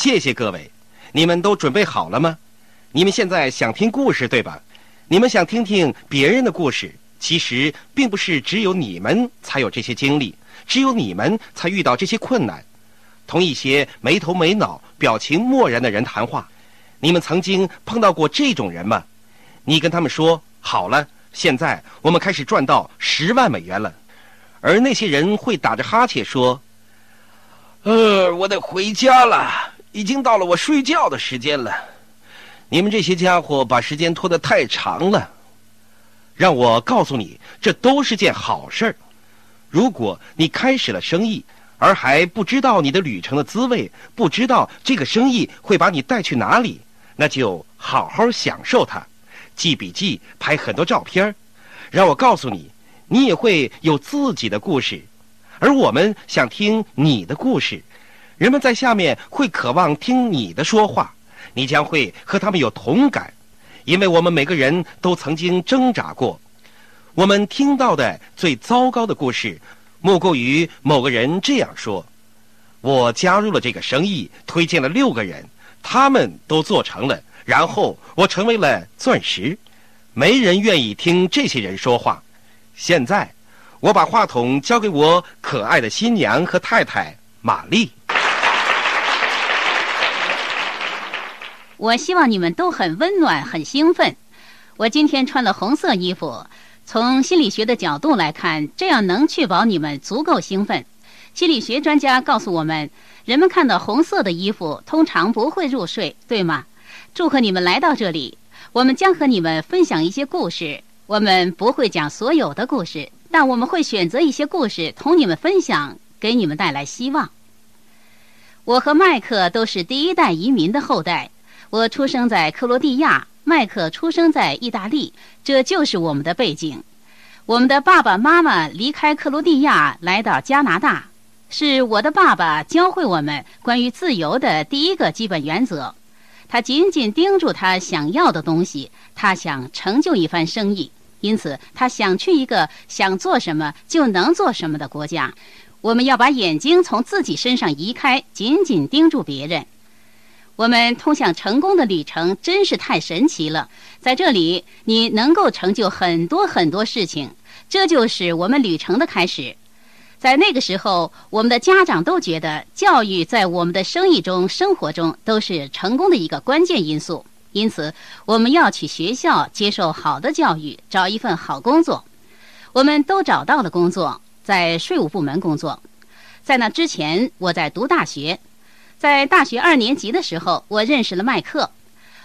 谢谢各位，你们都准备好了吗？你们现在想听故事对吧？你们想听听别人的故事？其实并不是只有你们才有这些经历，只有你们才遇到这些困难。同一些没头没脑、表情漠然的人谈话，你们曾经碰到过这种人吗？你跟他们说好了，现在我们开始赚到十万美元了，而那些人会打着哈欠说：“呃，我得回家了，已经到了我睡觉的时间了。你们这些家伙把时间拖得太长了。”让我告诉你，这都是件好事儿。如果你开始了生意，而还不知道你的旅程的滋味，不知道这个生意会把你带去哪里，那就好好享受它，记笔记，拍很多照片。让我告诉你，你也会有自己的故事，而我们想听你的故事。人们在下面会渴望听你的说话，你将会和他们有同感。因为我们每个人都曾经挣扎过，我们听到的最糟糕的故事，莫过于某个人这样说：“我加入了这个生意，推荐了六个人，他们都做成了，然后我成为了钻石。”没人愿意听这些人说话。现在，我把话筒交给我可爱的新娘和太太玛丽。我希望你们都很温暖、很兴奋。我今天穿了红色衣服，从心理学的角度来看，这样能确保你们足够兴奋。心理学专家告诉我们，人们看到红色的衣服通常不会入睡，对吗？祝贺你们来到这里，我们将和你们分享一些故事。我们不会讲所有的故事，但我们会选择一些故事同你们分享，给你们带来希望。我和麦克都是第一代移民的后代。我出生在克罗地亚，麦克出生在意大利，这就是我们的背景。我们的爸爸妈妈离开克罗地亚来到加拿大，是我的爸爸教会我们关于自由的第一个基本原则。他紧紧盯住他想要的东西，他想成就一番生意，因此他想去一个想做什么就能做什么的国家。我们要把眼睛从自己身上移开，紧紧盯住别人。我们通向成功的旅程真是太神奇了，在这里你能够成就很多很多事情，这就是我们旅程的开始。在那个时候，我们的家长都觉得教育在我们的生意中、生活中都是成功的一个关键因素，因此我们要去学校接受好的教育，找一份好工作。我们都找到了工作，在税务部门工作。在那之前，我在读大学。在大学二年级的时候，我认识了麦克。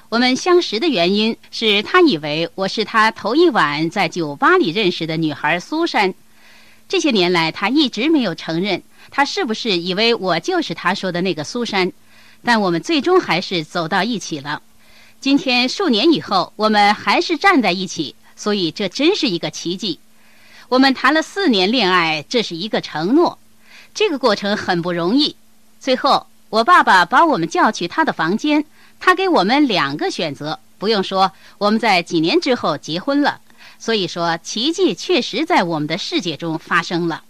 我们相识的原因是他以为我是他头一晚在酒吧里认识的女孩苏珊。这些年来，他一直没有承认他是不是以为我就是他说的那个苏珊。但我们最终还是走到一起了。今天数年以后，我们还是站在一起，所以这真是一个奇迹。我们谈了四年恋爱，这是一个承诺。这个过程很不容易，最后。我爸爸把我们叫去他的房间，他给我们两个选择。不用说，我们在几年之后结婚了。所以说，奇迹确实在我们的世界中发生了。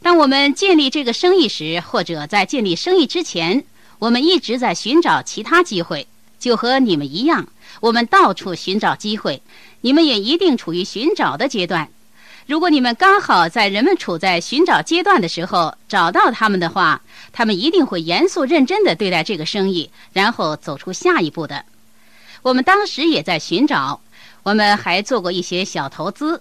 当我们建立这个生意时，或者在建立生意之前，我们一直在寻找其他机会，就和你们一样，我们到处寻找机会。你们也一定处于寻找的阶段。如果你们刚好在人们处在寻找阶段的时候找到他们的话，他们一定会严肃认真地对待这个生意，然后走出下一步的。我们当时也在寻找，我们还做过一些小投资，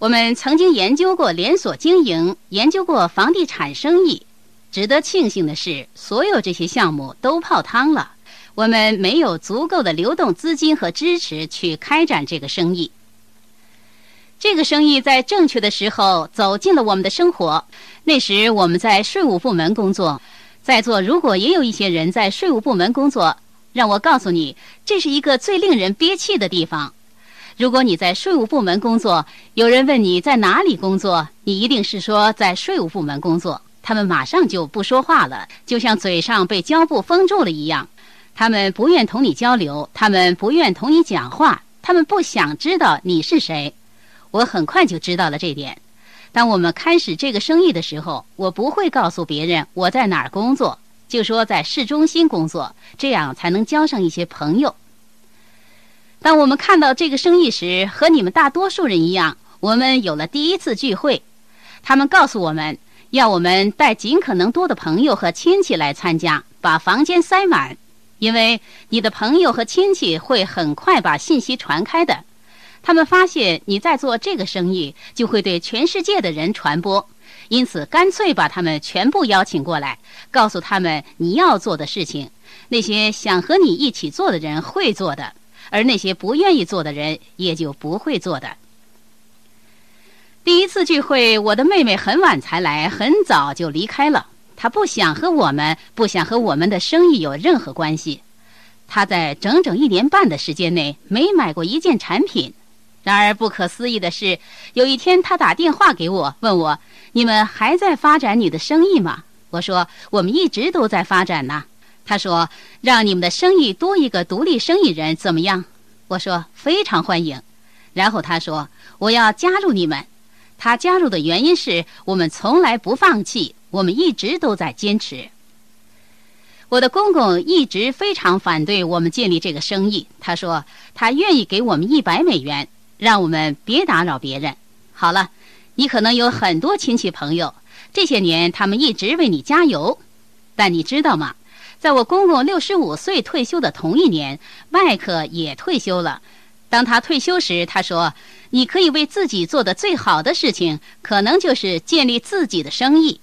我们曾经研究过连锁经营，研究过房地产生意。值得庆幸的是，所有这些项目都泡汤了，我们没有足够的流动资金和支持去开展这个生意。这个生意在正确的时候走进了我们的生活。那时我们在税务部门工作，在座如果也有一些人在税务部门工作，让我告诉你，这是一个最令人憋气的地方。如果你在税务部门工作，有人问你在哪里工作，你一定是说在税务部门工作，他们马上就不说话了，就像嘴上被胶布封住了一样。他们不愿同你交流，他们不愿同你讲话，他们不想知道你是谁。我很快就知道了这点。当我们开始这个生意的时候，我不会告诉别人我在哪儿工作。就说在市中心工作，这样才能交上一些朋友。当我们看到这个生意时，和你们大多数人一样，我们有了第一次聚会。他们告诉我们要我们带尽可能多的朋友和亲戚来参加，把房间塞满，因为你的朋友和亲戚会很快把信息传开的。他们发现你在做这个生意，就会对全世界的人传播，因此干脆把他们全部邀请过来，告诉他们你要做的事情，那些想和你一起做的人会做的。而那些不愿意做的人，也就不会做的。第一次聚会，我的妹妹很晚才来，很早就离开了。她不想和我们，不想和我们的生意有任何关系。她在整整一年半的时间内没买过一件产品。然而，不可思议的是，有一天他打电话给我，问我：“你们还在发展你的生意吗？”我说：“我们一直都在发展呢。”他说：“让你们的生意多一个独立生意人怎么样？”我说：“非常欢迎。”然后他说：“我要加入你们。”他加入的原因是我们从来不放弃，我们一直都在坚持。我的公公一直非常反对我们建立这个生意。他说：“他愿意给我们一百美元，让我们别打扰别人。”好了，你可能有很多亲戚朋友，这些年他们一直为你加油，但你知道吗？在我公公六十五岁退休的同一年，迈克也退休了。当他退休时，他说：“你可以为自己做的最好的事情，可能就是建立自己的生意。”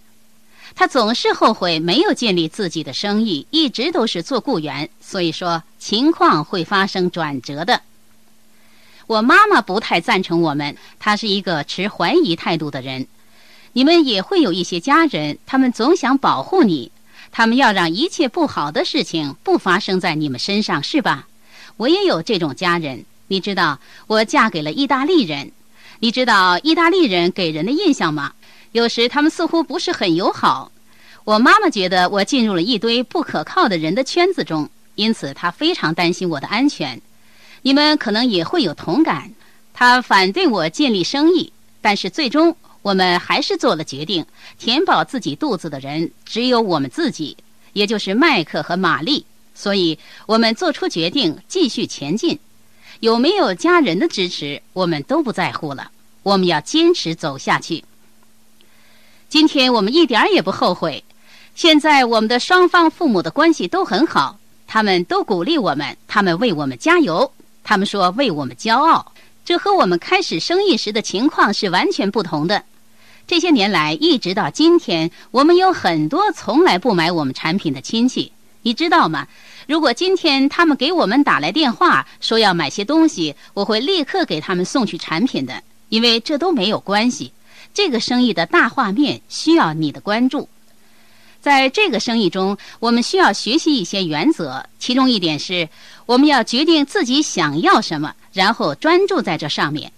他总是后悔没有建立自己的生意，一直都是做雇员。所以说，情况会发生转折的。我妈妈不太赞成我们，她是一个持怀疑态度的人。你们也会有一些家人，他们总想保护你。他们要让一切不好的事情不发生在你们身上，是吧？我也有这种家人。你知道，我嫁给了意大利人。你知道意大利人给人的印象吗？有时他们似乎不是很友好。我妈妈觉得我进入了一堆不可靠的人的圈子中，因此她非常担心我的安全。你们可能也会有同感。他反对我建立生意，但是最终。我们还是做了决定，填饱自己肚子的人只有我们自己，也就是麦克和玛丽。所以，我们做出决定继续前进。有没有家人的支持，我们都不在乎了。我们要坚持走下去。今天我们一点也不后悔。现在我们的双方父母的关系都很好，他们都鼓励我们，他们为我们加油，他们说为我们骄傲。这和我们开始生意时的情况是完全不同的。这些年来，一直到今天，我们有很多从来不买我们产品的亲戚，你知道吗？如果今天他们给我们打来电话说要买些东西，我会立刻给他们送去产品的，因为这都没有关系。这个生意的大画面需要你的关注。在这个生意中，我们需要学习一些原则，其中一点是，我们要决定自己想要什么，然后专注在这上面。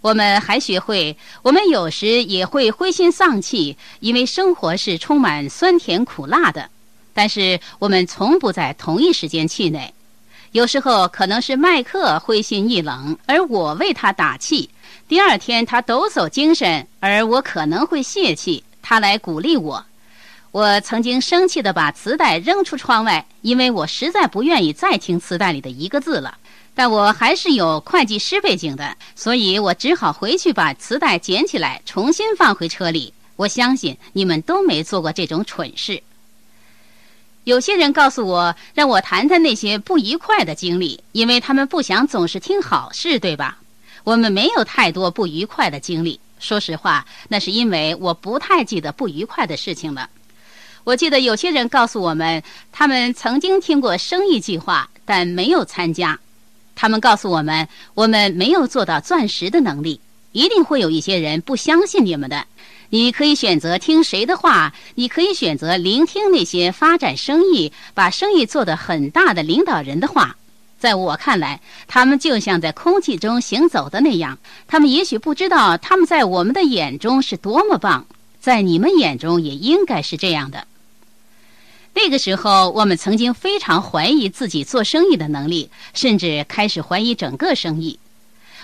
我们还学会，我们有时也会灰心丧气，因为生活是充满酸甜苦辣的。但是我们从不在同一时间气馁。有时候可能是麦克灰心意冷，而我为他打气；第二天他抖擞精神，而我可能会泄气，他来鼓励我。我曾经生气地把磁带扔出窗外，因为我实在不愿意再听磁带里的一个字了。但我还是有会计师背景的，所以我只好回去把磁带捡起来，重新放回车里。我相信你们都没做过这种蠢事。有些人告诉我，让我谈谈那些不愉快的经历，因为他们不想总是听好事，对吧？我们没有太多不愉快的经历。说实话，那是因为我不太记得不愉快的事情了。我记得有些人告诉我们，他们曾经听过生意计划，但没有参加。他们告诉我们，我们没有做到钻石的能力。一定会有一些人不相信你们的。你可以选择听谁的话，你可以选择聆听那些发展生意、把生意做得很大的领导人的话。在我看来，他们就像在空气中行走的那样。他们也许不知道，他们在我们的眼中是多么棒，在你们眼中也应该是这样的。那个时候，我们曾经非常怀疑自己做生意的能力，甚至开始怀疑整个生意。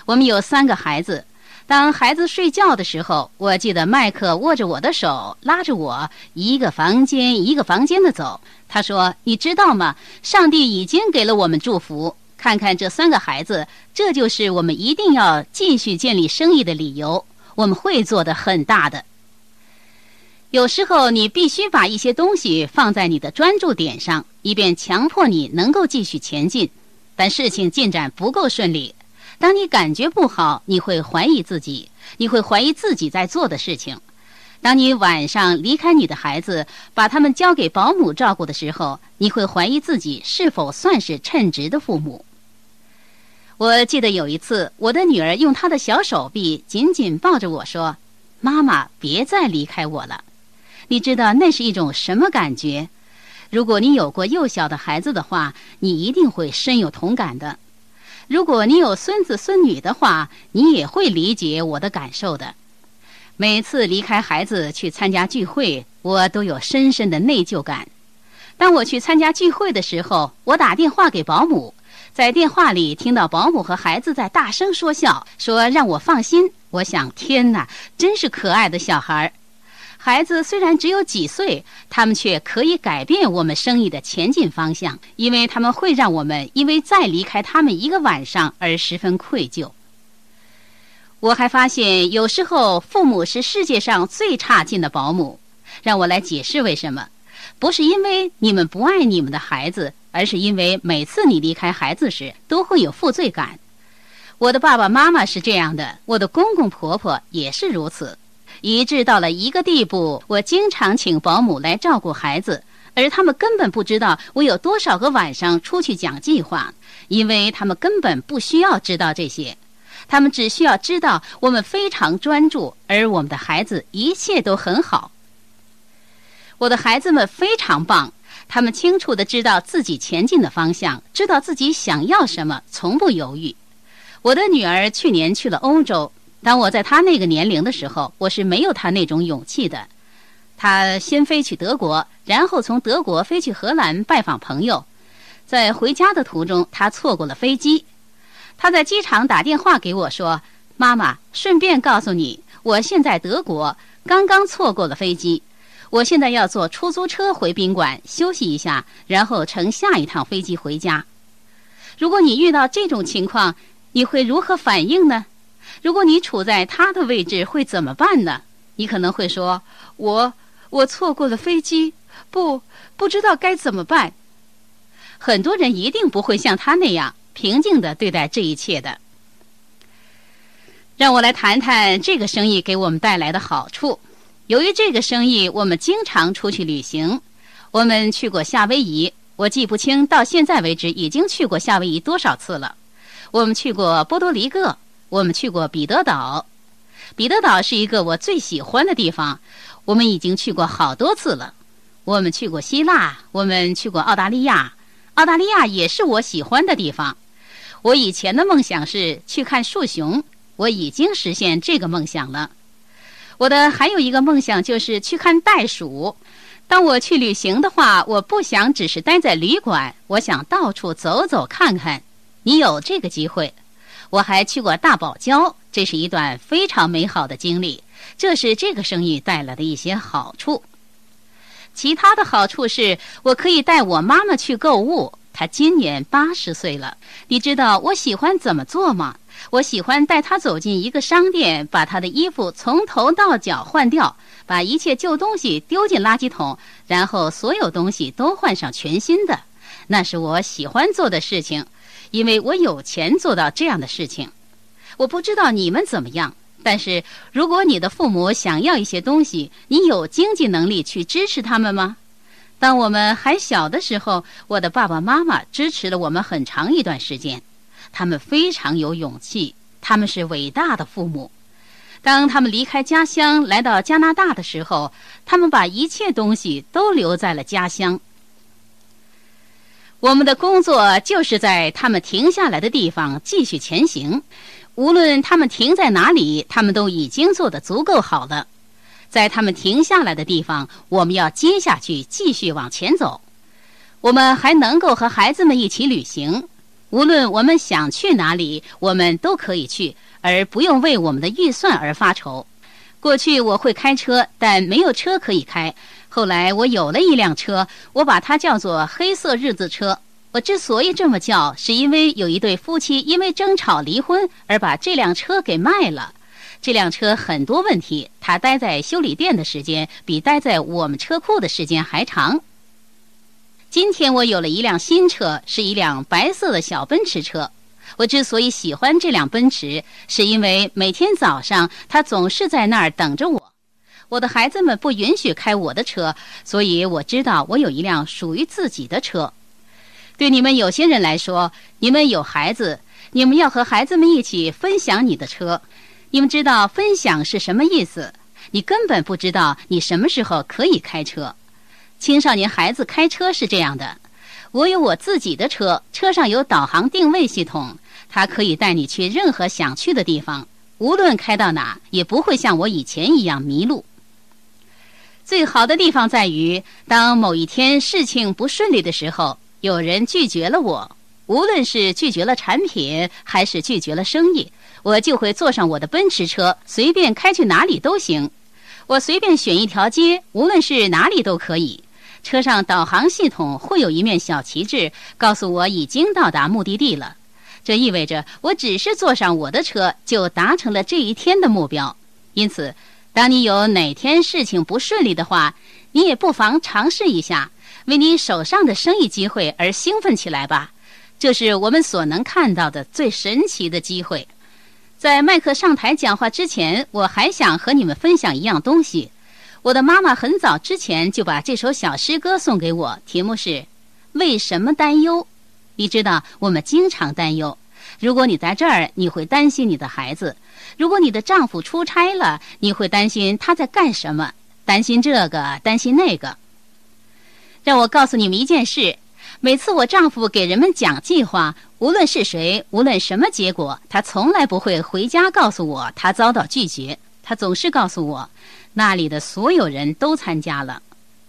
我们有三个孩子，当孩子睡觉的时候，我记得麦克握着我的手，拉着我一个房间一个房间的走。他说：“你知道吗？上帝已经给了我们祝福。看看这三个孩子，这就是我们一定要继续建立生意的理由。我们会做的很大的。有时候你必须把一些东西放在你的专注点上，以便强迫你能够继续前进。但事情进展不够顺利。”当你感觉不好，你会怀疑自己，你会怀疑自己在做的事情。当你晚上离开你的孩子，把他们交给保姆照顾的时候，你会怀疑自己是否算是称职的父母。我记得有一次，我的女儿用她的小手臂紧紧抱着我说：“妈妈，别再离开我了。”你知道那是一种什么感觉？如果你有过幼小的孩子的话，你一定会深有同感的。如果你有孙子孙女的话，你也会理解我的感受的。每次离开孩子去参加聚会，我都有深深的内疚感。当我去参加聚会的时候，我打电话给保姆，在电话里听到保姆和孩子在大声说笑，说让我放心。我想，天哪，真是可爱的小孩儿。孩子虽然只有几岁，他们却可以改变我们生意的前进方向，因为他们会让我们因为再离开他们一个晚上而十分愧疚。我还发现，有时候父母是世界上最差劲的保姆。让我来解释为什么，不是因为你们不爱你们的孩子，而是因为每次你离开孩子时都会有负罪感。我的爸爸妈妈是这样的，我的公公婆婆也是如此。一致到了一个地步，我经常请保姆来照顾孩子，而他们根本不知道我有多少个晚上出去讲计划，因为他们根本不需要知道这些，他们只需要知道我们非常专注，而我们的孩子一切都很好。我的孩子们非常棒，他们清楚地知道自己前进的方向，知道自己想要什么，从不犹豫。我的女儿去年去了欧洲。当我在他那个年龄的时候，我是没有他那种勇气的。他先飞去德国，然后从德国飞去荷兰拜访朋友。在回家的途中，他错过了飞机。他在机场打电话给我说：“妈妈，顺便告诉你，我现在德国，刚刚错过了飞机。我现在要坐出租车回宾馆休息一下，然后乘下一趟飞机回家。如果你遇到这种情况，你会如何反应呢？”如果你处在他的位置，会怎么办呢？你可能会说：“我我错过了飞机，不不知道该怎么办。”很多人一定不会像他那样平静的对待这一切的。让我来谈谈这个生意给我们带来的好处。由于这个生意，我们经常出去旅行。我们去过夏威夷，我记不清到现在为止已经去过夏威夷多少次了。我们去过波多黎各。我们去过彼得岛，彼得岛是一个我最喜欢的地方。我们已经去过好多次了。我们去过希腊，我们去过澳大利亚，澳大利亚也是我喜欢的地方。我以前的梦想是去看树熊，我已经实现这个梦想了。我的还有一个梦想就是去看袋鼠。当我去旅行的话，我不想只是待在旅馆，我想到处走走看看。你有这个机会。我还去过大堡礁，这是一段非常美好的经历。这是这个生意带来的一些好处。其他的好处是我可以带我妈妈去购物。她今年八十岁了。你知道我喜欢怎么做吗？我喜欢带她走进一个商店，把她的衣服从头到脚换掉，把一切旧东西丢进垃圾桶，然后所有东西都换上全新的。那是我喜欢做的事情。因为我有钱做到这样的事情，我不知道你们怎么样。但是如果你的父母想要一些东西，你有经济能力去支持他们吗？当我们还小的时候，我的爸爸妈妈支持了我们很长一段时间，他们非常有勇气，他们是伟大的父母。当他们离开家乡来到加拿大的时候，他们把一切东西都留在了家乡。我们的工作就是在他们停下来的地方继续前行，无论他们停在哪里，他们都已经做得足够好了。在他们停下来的地方，我们要接下去继续往前走。我们还能够和孩子们一起旅行，无论我们想去哪里，我们都可以去，而不用为我们的预算而发愁。过去我会开车，但没有车可以开。后来我有了一辆车，我把它叫做“黑色日子车”。我之所以这么叫，是因为有一对夫妻因为争吵离婚而把这辆车给卖了。这辆车很多问题，它待在修理店的时间比待在我们车库的时间还长。今天我有了一辆新车，是一辆白色的小奔驰车。我之所以喜欢这辆奔驰，是因为每天早上它总是在那儿等着我。我的孩子们不允许开我的车，所以我知道我有一辆属于自己的车。对你们有些人来说，你们有孩子，你们要和孩子们一起分享你的车。你们知道分享是什么意思？你根本不知道你什么时候可以开车。青少年孩子开车是这样的：我有我自己的车，车上有导航定位系统，它可以带你去任何想去的地方，无论开到哪，也不会像我以前一样迷路。最好的地方在于，当某一天事情不顺利的时候，有人拒绝了我，无论是拒绝了产品，还是拒绝了生意。我就会坐上我的奔驰车，随便开去哪里都行。我随便选一条街，无论是哪里都可以。车上导航系统会有一面小旗帜，告诉我已经到达目的地了。这意味着我只是坐上我的车，就达成了这一天的目标。因此，当你有哪天事情不顺利的话，你也不妨尝试一下，为你手上的生意机会而兴奋起来吧。这是我们所能看到的最神奇的机会。在麦克上台讲话之前，我还想和你们分享一样东西。我的妈妈很早之前就把这首小诗歌送给我，题目是《为什么担忧》。你知道，我们经常担忧。如果你在这儿，你会担心你的孩子；如果你的丈夫出差了，你会担心他在干什么，担心这个，担心那个。让我告诉你们一件事。每次我丈夫给人们讲计划，无论是谁，无论什么结果，他从来不会回家告诉我他遭到拒绝。他总是告诉我，那里的所有人都参加了。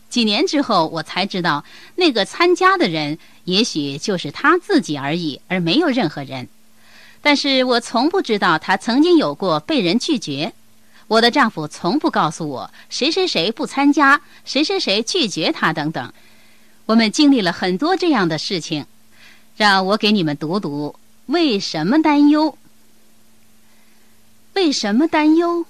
几年之后，我才知道，那个参加的人也许就是他自己而已，而没有任何人。但是我从不知道他曾经有过被人拒绝。我的丈夫从不告诉我谁谁谁不参加，谁谁谁拒绝他等等。我们经历了很多这样的事情，让我给你们读读为什么担忧。为什么担忧？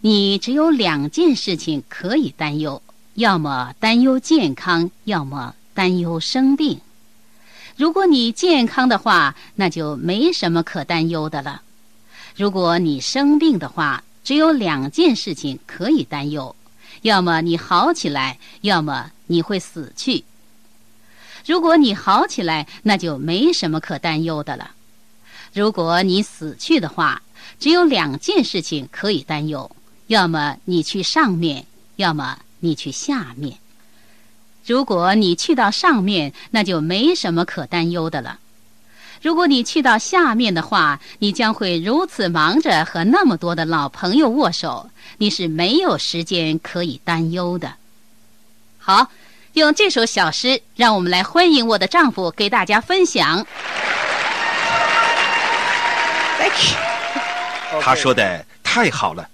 你只有两件事情可以担忧：要么担忧健康，要么担忧生病。如果你健康的话，那就没什么可担忧的了；如果你生病的话，只有两件事情可以担忧：要么你好起来，要么你会死去。如果你好起来，那就没什么可担忧的了；如果你死去的话，只有两件事情可以担忧：要么你去上面，要么你去下面。如果你去到上面，那就没什么可担忧的了；如果你去到下面的话，你将会如此忙着和那么多的老朋友握手，你是没有时间可以担忧的。好。用这首小诗，让我们来欢迎我的丈夫给大家分享。他说的太好了，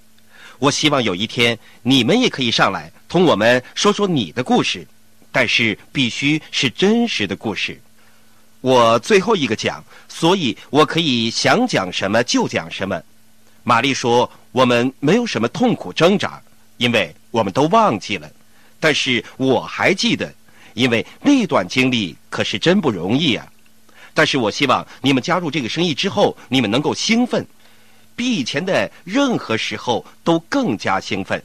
我希望有一天你们也可以上来同我们说说你的故事，但是必须是真实的故事。我最后一个讲，所以我可以想讲什么就讲什么。玛丽说我们没有什么痛苦挣扎，因为我们都忘记了。但是我还记得，因为那段经历可是真不容易啊。但是我希望你们加入这个生意之后，你们能够兴奋，比以前的任何时候都更加兴奋。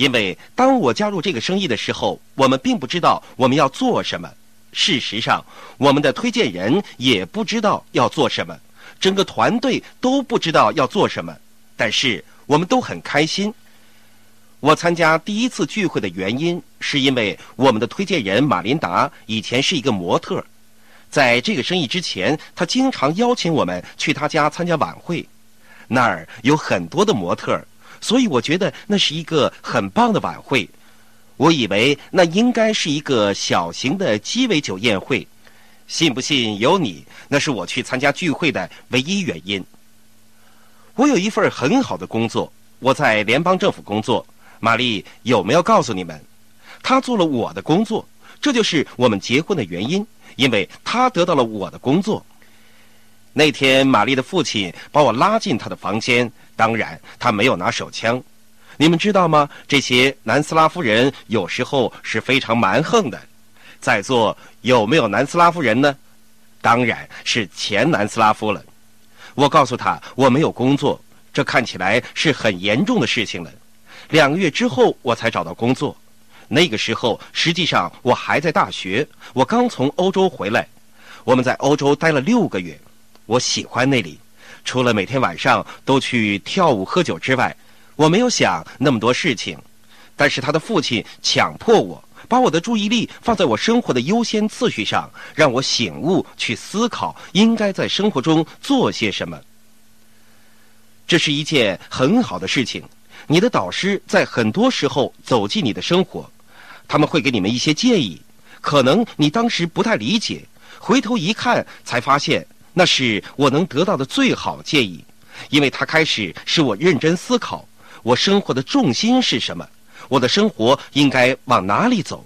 因为当我加入这个生意的时候，我们并不知道我们要做什么。事实上，我们的推荐人也不知道要做什么，整个团队都不知道要做什么。但是我们都很开心。我参加第一次聚会的原因，是因为我们的推荐人马琳达以前是一个模特，在这个生意之前，他经常邀请我们去他家参加晚会，那儿有很多的模特，所以我觉得那是一个很棒的晚会。我以为那应该是一个小型的鸡尾酒宴会，信不信由你，那是我去参加聚会的唯一原因。我有一份很好的工作，我在联邦政府工作。玛丽有没有告诉你们？她做了我的工作，这就是我们结婚的原因，因为她得到了我的工作。那天，玛丽的父亲把我拉进他的房间，当然他没有拿手枪。你们知道吗？这些南斯拉夫人有时候是非常蛮横的。在座有没有南斯拉夫人呢？当然是前南斯拉夫了。我告诉他我没有工作，这看起来是很严重的事情了。两个月之后我才找到工作，那个时候实际上我还在大学，我刚从欧洲回来。我们在欧洲待了六个月，我喜欢那里，除了每天晚上都去跳舞喝酒之外，我没有想那么多事情。但是他的父亲强迫我。把我的注意力放在我生活的优先次序上，让我醒悟去思考应该在生活中做些什么。这是一件很好的事情。你的导师在很多时候走进你的生活，他们会给你们一些建议，可能你当时不太理解，回头一看才发现那是我能得到的最好建议，因为它开始使我认真思考我生活的重心是什么。我的生活应该往哪里走？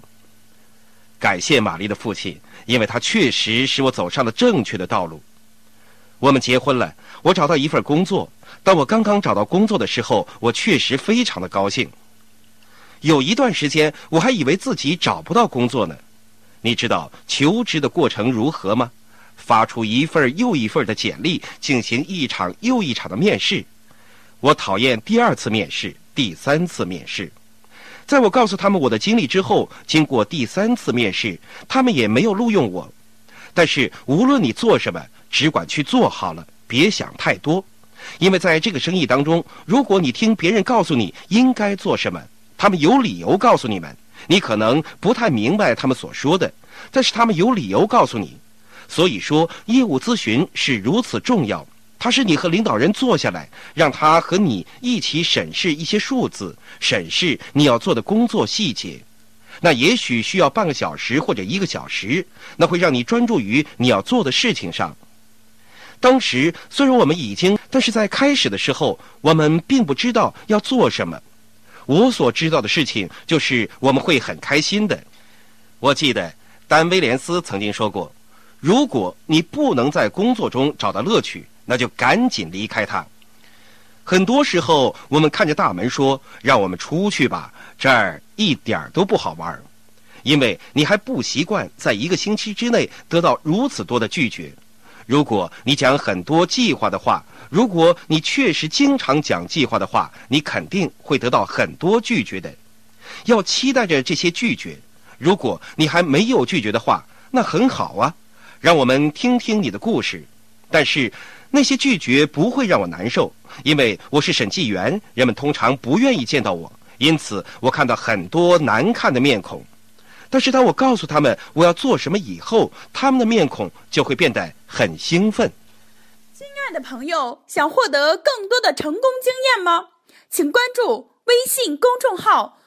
感谢玛丽的父亲，因为他确实使我走上了正确的道路。我们结婚了，我找到一份工作。当我刚刚找到工作的时候，我确实非常的高兴。有一段时间，我还以为自己找不到工作呢。你知道求职的过程如何吗？发出一份又一份的简历，进行一场又一场的面试。我讨厌第二次面试，第三次面试。在我告诉他们我的经历之后，经过第三次面试，他们也没有录用我。但是无论你做什么，只管去做好了，别想太多。因为在这个生意当中，如果你听别人告诉你应该做什么，他们有理由告诉你们，你可能不太明白他们所说的，但是他们有理由告诉你。所以说，业务咨询是如此重要。它是你和领导人坐下来，让他和你一起审视一些数字，审视你要做的工作细节。那也许需要半个小时或者一个小时，那会让你专注于你要做的事情上。当时虽然我们已经，但是在开始的时候，我们并不知道要做什么。我所知道的事情就是我们会很开心的。我记得丹·威廉斯曾经说过：“如果你不能在工作中找到乐趣。”那就赶紧离开他。很多时候，我们看着大门说：“让我们出去吧，这儿一点都不好玩。”因为你还不习惯在一个星期之内得到如此多的拒绝。如果你讲很多计划的话，如果你确实经常讲计划的话，你肯定会得到很多拒绝的。要期待着这些拒绝。如果你还没有拒绝的话，那很好啊。让我们听听你的故事。但是。那些拒绝不会让我难受，因为我是审计员，人们通常不愿意见到我，因此我看到很多难看的面孔。但是当我告诉他们我要做什么以后，他们的面孔就会变得很兴奋。亲爱的朋友，想获得更多的成功经验吗？请关注微信公众号“